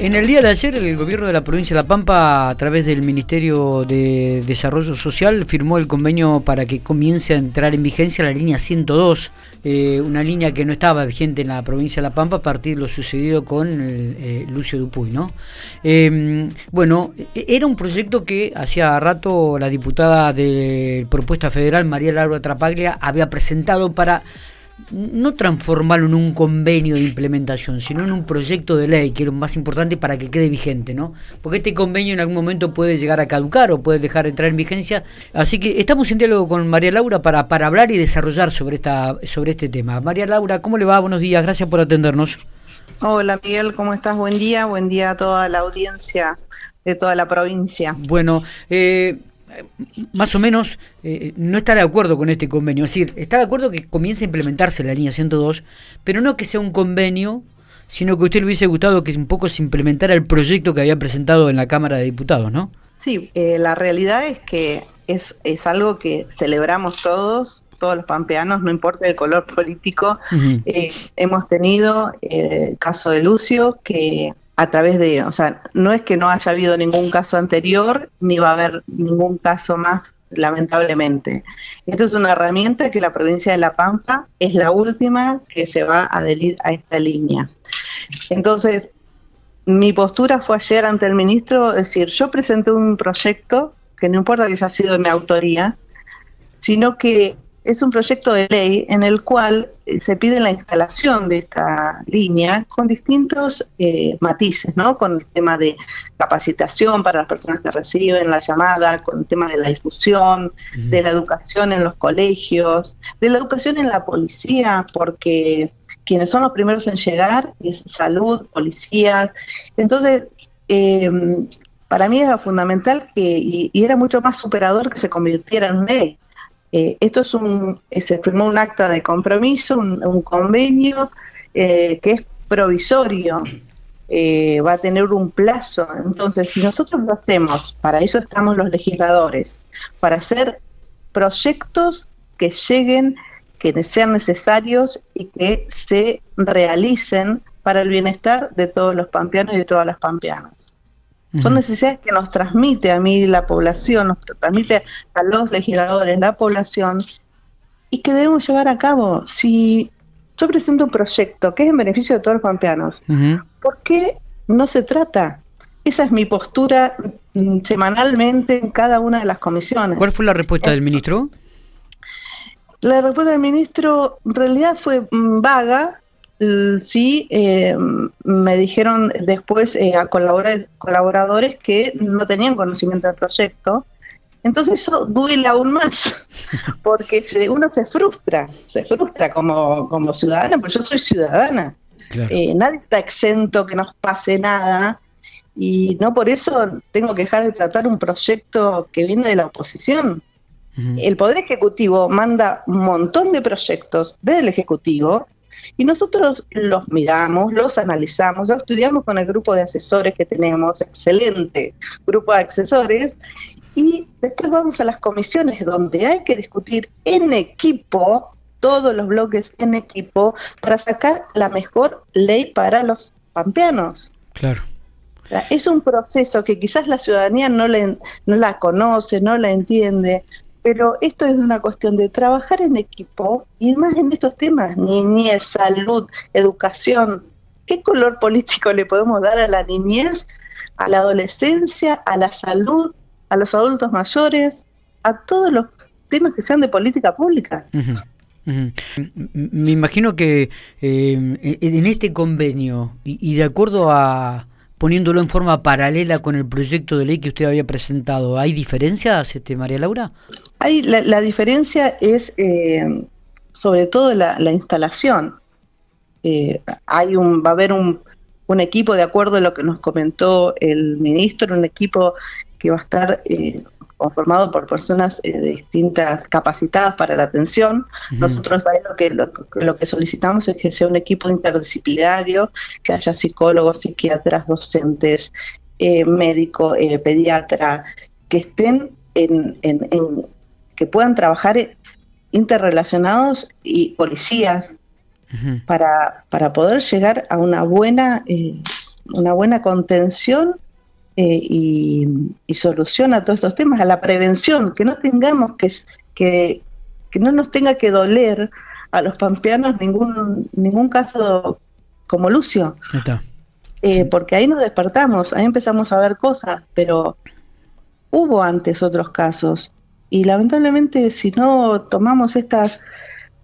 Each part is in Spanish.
En el día de ayer, el gobierno de la provincia de La Pampa, a través del Ministerio de Desarrollo Social, firmó el convenio para que comience a entrar en vigencia la línea 102, eh, una línea que no estaba vigente en la provincia de La Pampa a partir de lo sucedido con eh, Lucio Dupuy. ¿no? Em, bueno, e-, era un proyecto que hacía rato la diputada de propuesta federal, María Laura Trapaglia, había presentado para no transformarlo en un convenio de implementación, sino en un proyecto de ley, que es lo más importante para que quede vigente, ¿no? Porque este convenio en algún momento puede llegar a caducar o puede dejar de entrar en vigencia. Así que estamos en diálogo con María Laura para, para hablar y desarrollar sobre, esta, sobre este tema. María Laura, ¿cómo le va? Buenos días, gracias por atendernos. Hola Miguel, ¿cómo estás? Buen día, buen día a toda la audiencia de toda la provincia. Bueno, eh, más o menos eh, no está de acuerdo con este convenio. Es decir, está de acuerdo que comience a implementarse la línea 102, pero no que sea un convenio, sino que a usted le hubiese gustado que un poco se implementara el proyecto que había presentado en la Cámara de Diputados, ¿no? Sí, eh, la realidad es que es, es algo que celebramos todos, todos los pampeanos, no importa el color político. Eh, hemos tenido el caso de Lucio, que a través de, o sea, no es que no haya habido ningún caso anterior, ni va a haber ningún caso más, lamentablemente. Esto es una herramienta que la provincia de La Pampa es la última que se va a adherir a esta línea. Entonces, mi postura fue ayer ante el ministro, decir, yo presenté un proyecto que no importa que haya sido de mi autoría, sino que es un proyecto de ley en el cual eh, se pide la instalación de esta línea con distintos eh, matices, ¿no? Con el tema de capacitación para las personas que reciben la llamada, con el tema de la difusión, de la educación en los colegios, de la educación en la policía, porque quienes son los primeros en llegar es salud, policía. Entonces, em, para mí era fundamental que, y, y era mucho más superador que se convirtiera en ley eh, esto es un, eh, se firmó un acta de compromiso, un, convenio eh, que es provisorio, va a tener un plazo. Entonces, si nosotros lo hacemos, para eso estamos los legisladores, para hacer proyectos que lleguen, que sean necesarios y que se realicen para el bienestar de todos los pampeanos y de todas las pampeanas. Son necesidades que nos transmite a mí la población, nos transmite a los legisladores la población y que debemos llevar a cabo. Si yo presento un proyecto que es en beneficio de todos los pampeanos, ¿por qué no se trata? Esa es mi postura mm, semanalmente en cada una de las comisiones. ¿Cuál fue la respuesta del ministro? La respuesta del ministro en realidad fue mm, vaga, sí eh, me dijeron después eh, a colaboradores que no tenían conocimiento del proyecto. Entonces eso duele aún más, porque uno se frustra, se frustra como, como ciudadana, porque yo soy ciudadana. Eh, nadie está exento que nos pase nada y no por eso tengo que dejar de tratar un proyecto que viene de la oposición. El Poder Ejecutivo manda un montón de proyectos del Ejecutivo y nosotros los miramos, los analizamos, los estudiamos con el grupo de asesores que tenemos, excelente grupo de asesores, y después vamos a las comisiones donde hay que discutir en equipo, todos los bloques en equipo, para sacar la mejor ley para los pampeanos. Claro. Es un proceso que quizás la ciudadanía no, le, no la conoce, no la entiende, pero esto es una cuestión de trabajar en equipo y más en estos temas, niñez, salud, educación. ¿Qué color político le podemos dar a la niñez, a la adolescencia, a la salud, a los adultos mayores, a todos los temas que sean de política pública? Me imagino que eh, en este convenio y de acuerdo a poniéndolo en forma paralela con el proyecto de ley que usted había presentado. ¿Hay diferencias, este, María Laura? Hay, la, diferencia es eh, sobre todo la, instalación. Eh, hay un, va a haber un, un, equipo, de acuerdo a lo que nos comentó el ministro, un equipo que va a estar eh, conformado por personas eh, distintas capacitadas para la atención. Nosotros ahí lo que, lo, que solicitamos es que sea un equipo interdisciplinario, que haya psicólogos, psiquiatras, docentes, eh, médicos, eh, pediatra, que estén en, en, que puedan trabajar interrelacionados y policías para, para poder llegar a una buena una buena contención eh, y, solución a todos estos temas, a la prevención, que no tengamos que, que, que no nos tenga que doler a los pampeanos ningún, ningún caso como Lucio. Eh, porque ahí nos despertamos, ahí empezamos a ver cosas, pero hubo antes otros casos. Y lamentablemente si no tomamos estas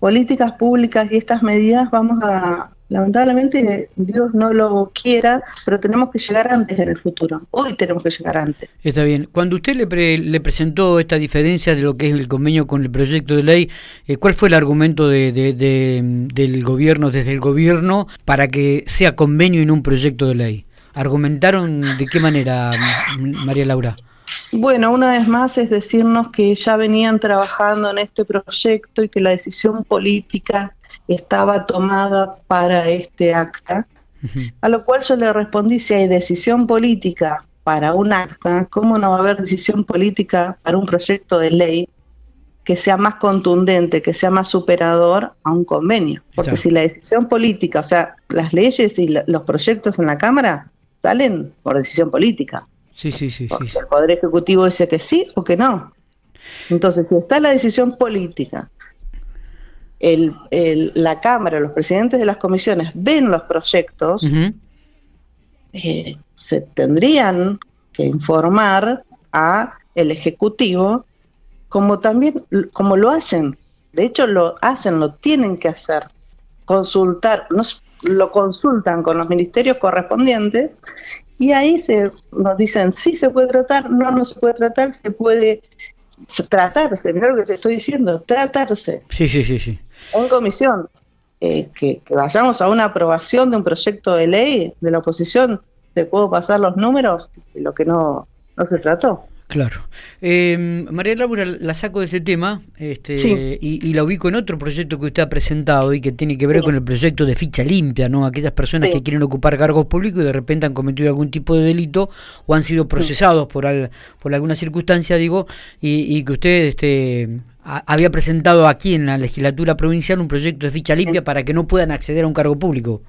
políticas públicas y estas medidas, vamos a, lamentablemente Dios no lo quiera, pero tenemos que llegar antes en el futuro. Hoy tenemos que llegar antes. Está bien. Cuando usted le, le presentó esta diferencia de lo que es el convenio con el proyecto de ley, eh, ¿cuál fue el argumento de, del gobierno, desde el gobierno, para que sea convenio y no un proyecto de ley? ¿Argumentaron de qué manera, María Laura? Bueno, una vez más es decirnos que ya venían trabajando en este proyecto y que la decisión política estaba tomada para este acta, a lo cual yo le respondí, si hay decisión política para un acta, ¿cómo no va a haber decisión política para un proyecto de ley que sea más contundente, que sea más superador a un convenio? Porque si la decisión política, o sea, las leyes y los proyectos en la Cámara salen por decisión política. Sí, sí, sí. El Poder Ejecutivo dice que sí o que no. Entonces, si está la decisión política el, la Cámara, los presidentes de las comisiones ven los proyectos, eh, se tendrían que informar a el Ejecutivo como también, como lo hacen. De hecho, lo hacen, lo tienen que hacer. Consultar, nos, lo consultan con los ministerios correspondientes y ahí se nos dicen si se puede tratar, no, no se puede tratar, se puede tratarse, mira lo que te estoy diciendo, tratarse. Sí, sí, sí, sí. En comisión, eh, que, vayamos a una aprobación de un proyecto de ley de la oposición, te puedo pasar los números, lo que no, no se trató. Claro. Eh, María Laura, la saco de este tema este, y, la ubico en otro proyecto que usted ha presentado y que tiene que ver con el proyecto de ficha limpia, ¿no? Aquellas personas que quieren ocupar cargos públicos y de repente han cometido algún tipo de delito o han sido procesados por, por alguna circunstancia, digo, y, que usted este, había presentado aquí en la legislatura provincial un proyecto de ficha limpia para que no puedan acceder a un cargo público.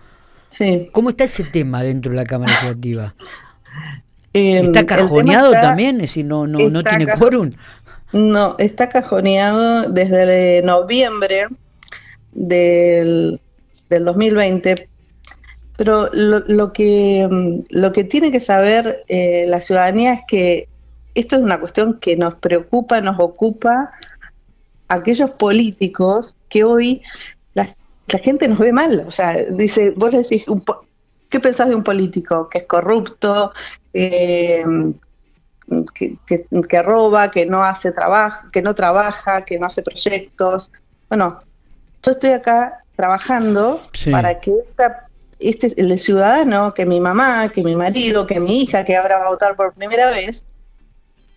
Sí. ¿Cómo está ese tema dentro de la Cámara Legislativa? Em, ¿Está cajoneado también? Es decir, no, no, no tiene quórum. No, está cajoneado desde noviembre del, del 2020. Pero lo, lo, que, em, lo que tiene que saber eh, la ciudadanía es que esto es una cuestión que nos preocupa, nos ocupa aquellos políticos que hoy la, la gente nos ve mal. O sea, dice, vos decís, un, ¿Qué pensás de un político que es corrupto, que, que, roba, que no hace trabajo, que no trabaja, que no hace proyectos? Bueno, yo estoy acá trabajando para que esta, este el ciudadano, que mi mamá, que mi marido, que mi hija, que ahora va a votar por primera vez,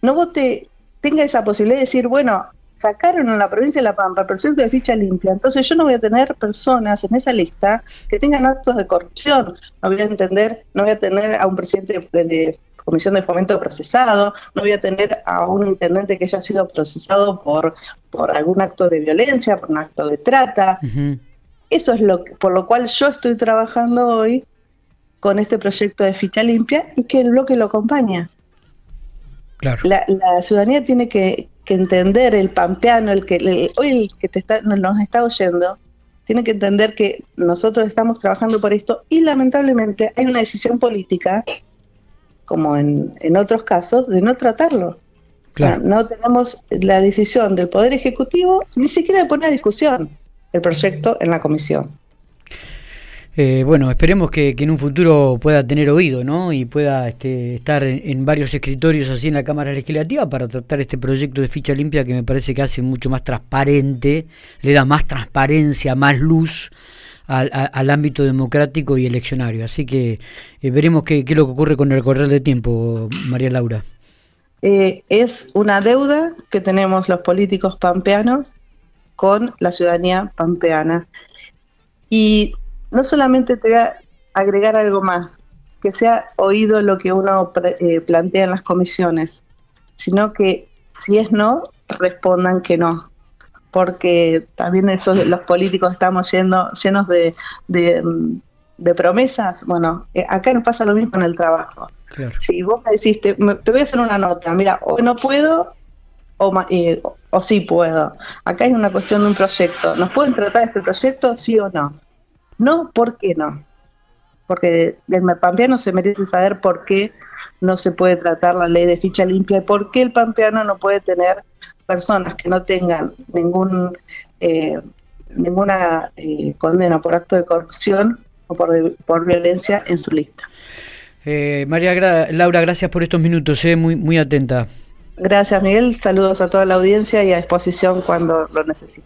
no vote, tenga esa posibilidad de decir, bueno, sacaron en la provincia de La Pampa el proyecto de ficha limpia, entonces yo no voy a tener personas en esa lista que tengan actos de corrupción, no voy a entender, no voy a tener a un presidente de, comisión de fomento procesado, no voy a tener a un intendente que haya sido procesado por, por algún acto de violencia, por un acto de trata. Eso es lo por lo cual yo estoy trabajando hoy con este proyecto de ficha limpia y que el bloque lo acompaña. La, la, ciudadanía tiene que, entender, el pampeano, el que hoy el que te está, nos está oyendo, tiene que entender que nosotros estamos trabajando por esto y lamentablemente hay una decisión política, como en, en otros casos, de no tratarlo. no tenemos la decisión del Poder Ejecutivo ni siquiera de poner a discusión el proyecto en la comisión. Eh, bueno, esperemos que, en un futuro pueda tener oído, ¿no? Y pueda este, estar en, varios escritorios así en la Cámara Legislativa para tratar este proyecto de ficha limpia que me parece que hace mucho más transparente, le da más transparencia, más luz al, ámbito democrático y eleccionario. Así que eh, veremos qué, es lo que ocurre con el correr de tiempo, María Laura. Eh, es una deuda que tenemos los políticos pampeanos con la ciudadanía pampeana. Y no solamente te voy a agregar algo más, que sea oído lo que uno eh, plantea en las comisiones, sino que si es no, respondan que no. Porque también eso, los políticos estamos yendo, llenos de, de promesas, bueno, eh, acá nos pasa lo mismo en el trabajo. Si vos me decís, te, voy a hacer una nota, mira, hoy no puedo o, eh, o sí puedo. Acá hay una cuestión de un proyecto. ¿Nos pueden tratar este proyecto, sí o no? No, ¿por qué no? Porque el pampeano se merece saber por qué no se puede tratar la ley de ficha limpia y por qué el pampeano no puede tener personas que no tengan ningún eh, ninguna eh, condena por acto de corrupción o por, por violencia en su lista. Eh, María Laura, gracias por estos minutos, eh, muy, muy atenta. Gracias Miguel, saludos a toda la audiencia y a disposición cuando lo necesite.